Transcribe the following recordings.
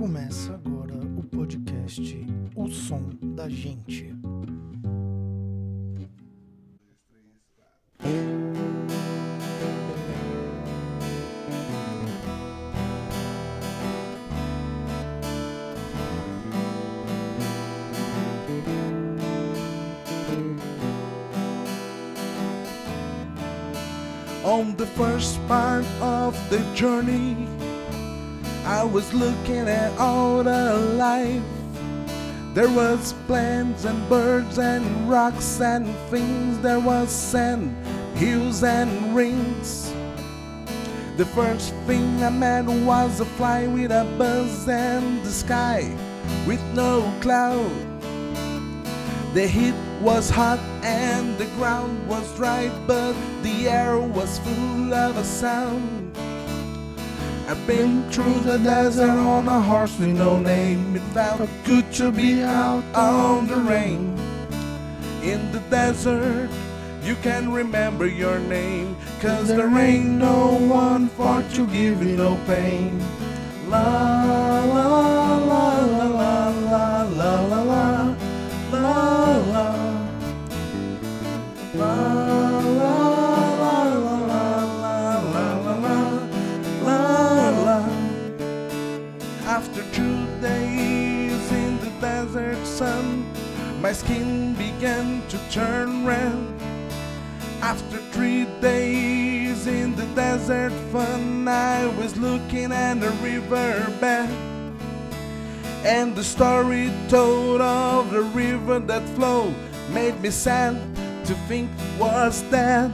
Começa agora o podcast O Som da Gente. On the first part of the journey, I was looking at all the life. There was plants and birds and rocks and things. There was sand, hills and rings. The first thing I met was a fly with a buzz and the sky with no cloud. The heat was hot and the ground was dry, but the air was full of a sound. I've been through the desert on a horse with no name. It felt good to be out on the rain. In the desert, you can remember your name, cause there ain't no one for to give you no pain. La la la la la la la la la la la. La my skin began to turn red. After three days in the desert fun, I was looking at a riverbed. And the story told of the river that flowed made me sad to think was dead.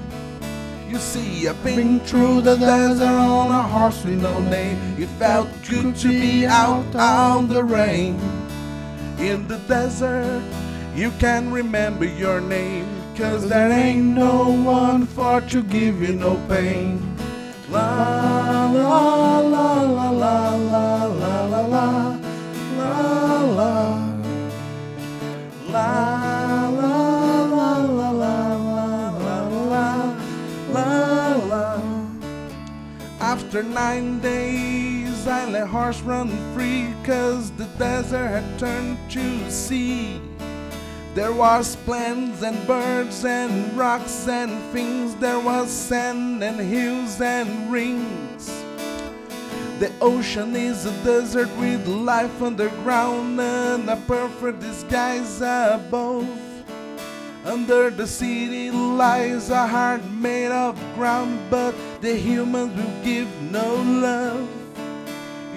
You see, I've been through the desert on a horse with no name. It felt good to be out on the rain. In the desert, you can remember your name. Cause there ain't no one for to give you no pain. La la la la la la la la la la la La After nine days I let horse run free Cause the desert had turned to sea There was plants and birds and rocks and things There was sand and hills and rings the ocean is a desert with life underground and a perfect disguise above. Under the city lies a heart made of ground, but the humans will give no love.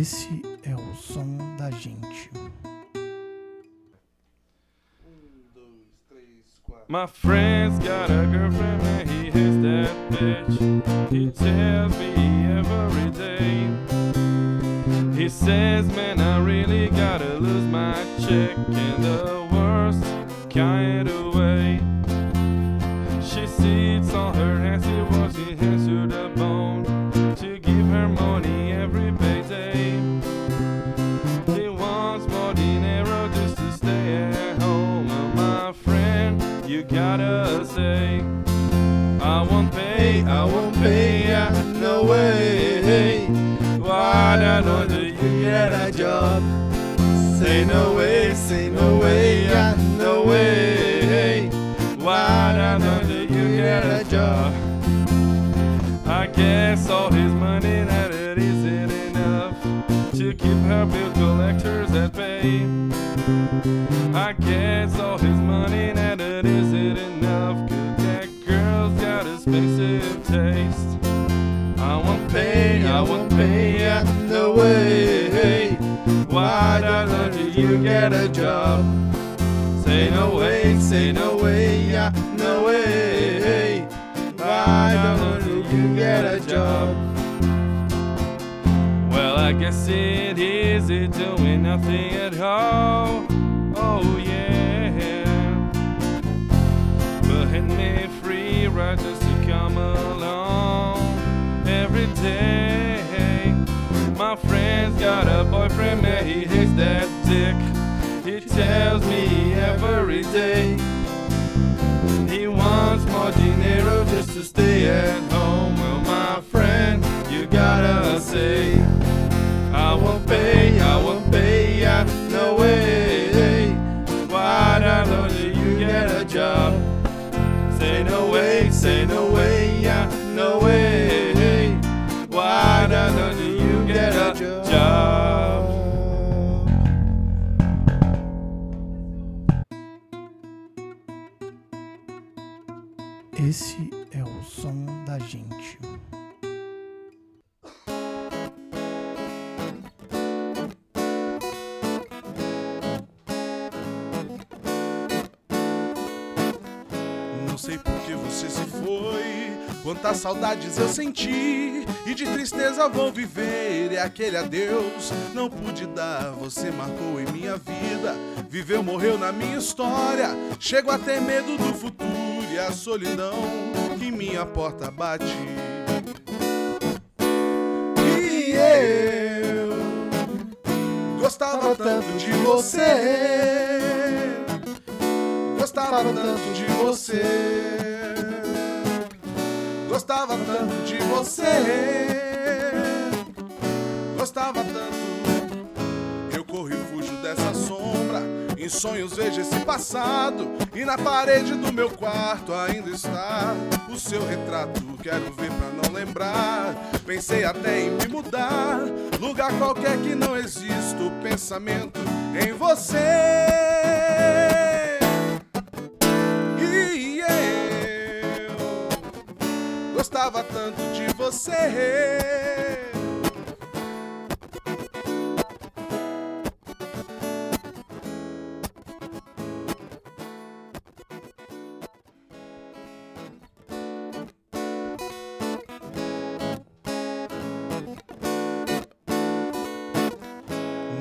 Esse é o som da gente. My friend's got a girlfriend and he hates that bitch. He tells me every day. He says, man, I really gotta lose my chick in the worst kind of way. She sits on get a job? Say no way, say no way, yeah, no way. Why don't do you get a job? I guess all his money that it isn't enough to keep her bill collectors at bay. I guess all his money that it isn't say no way, yeah, no way. Why don't know, you get a job? Well, I guess it is it doing nothing at all. Oh yeah. But hit me free right just to come along every day. My friend's got a boyfriend, man, he hates that dick. He wants more dinero just to stay at home. Você se foi, quantas saudades eu senti e de tristeza vou viver. E aquele adeus não pude dar, você marcou em minha vida, viveu, morreu na minha história. Chego a ter medo do futuro e a solidão que minha porta bate. E eu gostava tanto de você. Gostava tanto de você. Gostava tanto de você. Gostava tanto. Eu corro e fujo dessa sombra. Em sonhos vejo esse passado. E na parede do meu quarto ainda está o seu retrato. Quero ver pra não lembrar. Pensei até em me mudar. Lugar qualquer que não exista o pensamento em você. Você.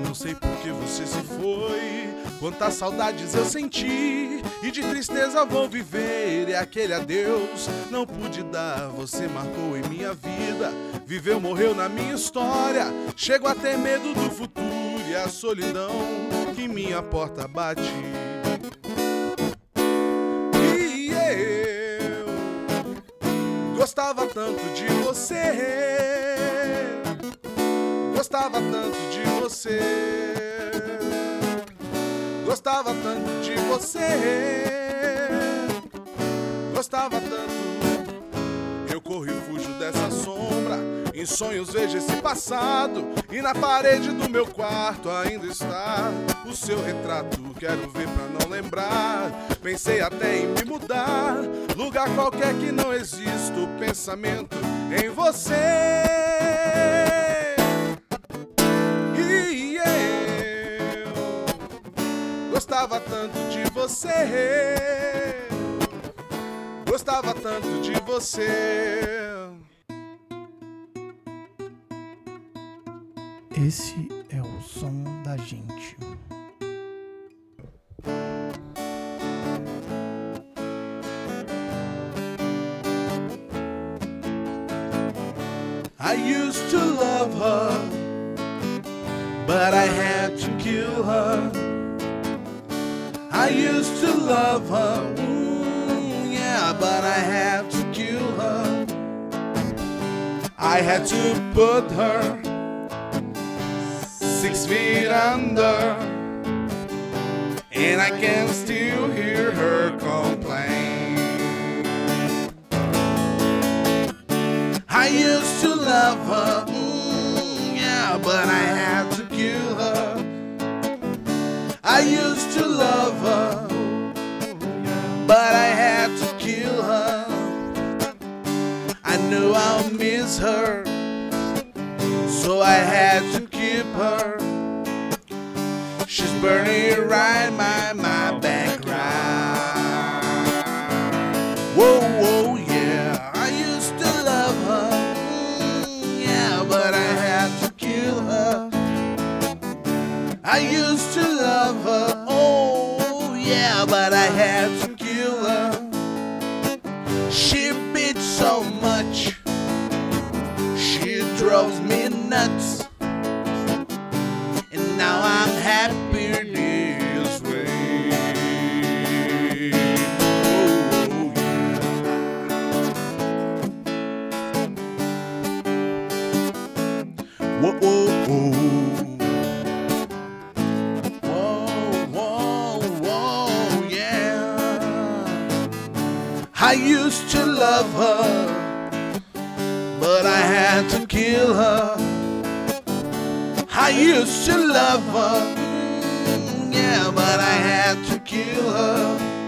Não sei por que você se foi, quantas saudades eu senti e de tristeza vou viver. E aquele adeus não pude dar, você marcou em minha vida, viveu, morreu na minha história. Chego a ter medo do futuro e a solidão que minha porta bate. E eu gostava tanto de você. Gostava tanto de você. Gostava tanto de você. Gostava tanto. Eu corro e fujo dessa sombra. Em sonhos vejo esse passado. E na parede do meu quarto ainda está o seu retrato. Quero ver pra não lembrar. Pensei até em me mudar. Lugar qualquer que não exista o pensamento em você. Gostava tanto de você. Gostava tanto de você. Esse é o som da gente. I used to love her, but I had to kill her. I used to love her, mm, yeah, but I had to kill her. I had to put her six feet under, and I can still hear her complain. I used to love her, mm, yeah, but I had to kill her. I used to love I had to keep her. She's burning right my my background. Whoa, whoa, nuts. And now I'm happier this way. Oh, yeah. Whoa, whoa, whoa. I used to love her, but I had to kill her. I used to love her, yeah, but I had to kill her.